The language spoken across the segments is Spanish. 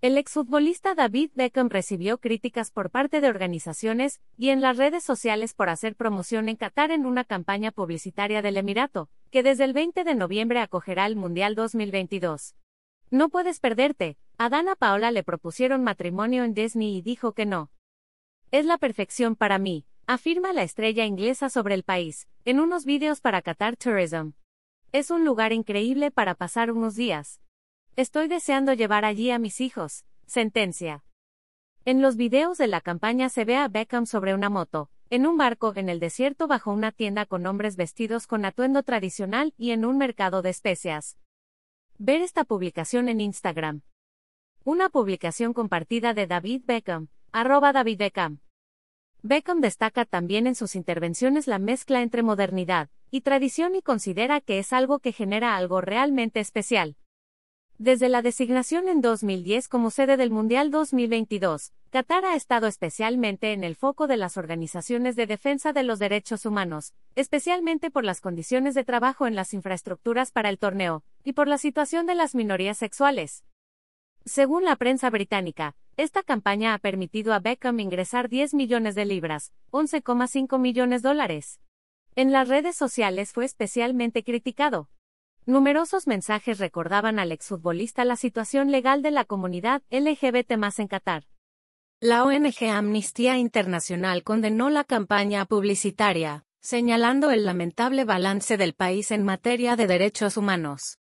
El exfutbolista David Beckham recibió críticas por parte de organizaciones y en las redes sociales por hacer promoción en Qatar en una campaña publicitaria del Emirato, que desde el 20 de noviembre acogerá el Mundial 2022. No puedes perderte. A Dana Paola le propusieron matrimonio en Disney y dijo que no. Es la perfección para mí, afirma la estrella inglesa sobre el país, en unos vídeos para Qatar Tourism. Es un lugar increíble para pasar unos días. Estoy deseando llevar allí a mis hijos. Sentencia. En los videos de la campaña se ve a Beckham sobre una moto, en un barco en el desierto bajo una tienda con hombres vestidos con atuendo tradicional y en un mercado de especias. Ver esta publicación en Instagram. Una publicación compartida de David Beckham, arroba David Beckham. Beckham destaca también en sus intervenciones la mezcla entre modernidad y tradición y considera que es algo que genera algo realmente especial. Desde la designación en 2010 como sede del Mundial 2022, Qatar ha estado especialmente en el foco de las organizaciones de defensa de los derechos humanos, especialmente por las condiciones de trabajo en las infraestructuras para el torneo, y por la situación de las minorías sexuales. Según la prensa británica, esta campaña ha permitido a Beckham ingresar 10 millones de libras, 11,5 millones de dólares. En las redes sociales fue especialmente criticado. Numerosos mensajes recordaban al exfutbolista la situación legal de la comunidad LGBT en Qatar. La ONG Amnistía Internacional condenó la campaña publicitaria, señalando el lamentable balance del país en materia de derechos humanos.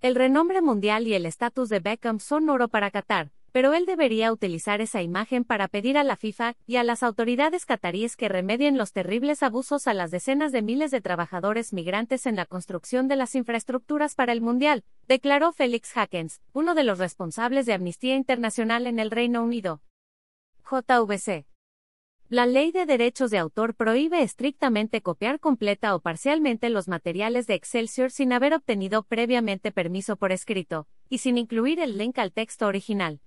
El renombre mundial y el estatus de Beckham son oro para Qatar, pero él debería utilizar esa imagen para pedir a la FIFA y a las autoridades cataríes que remedien los terribles abusos a las decenas de miles de trabajadores migrantes en la construcción de las infraestructuras para el Mundial, declaró Félix Hackens, uno de los responsables de Amnistía Internacional en el Reino Unido. JVC. La ley de derechos de autor prohíbe estrictamente copiar completa o parcialmente los materiales de Excelsior sin haber obtenido previamente permiso por escrito, y sin incluir el link al texto original.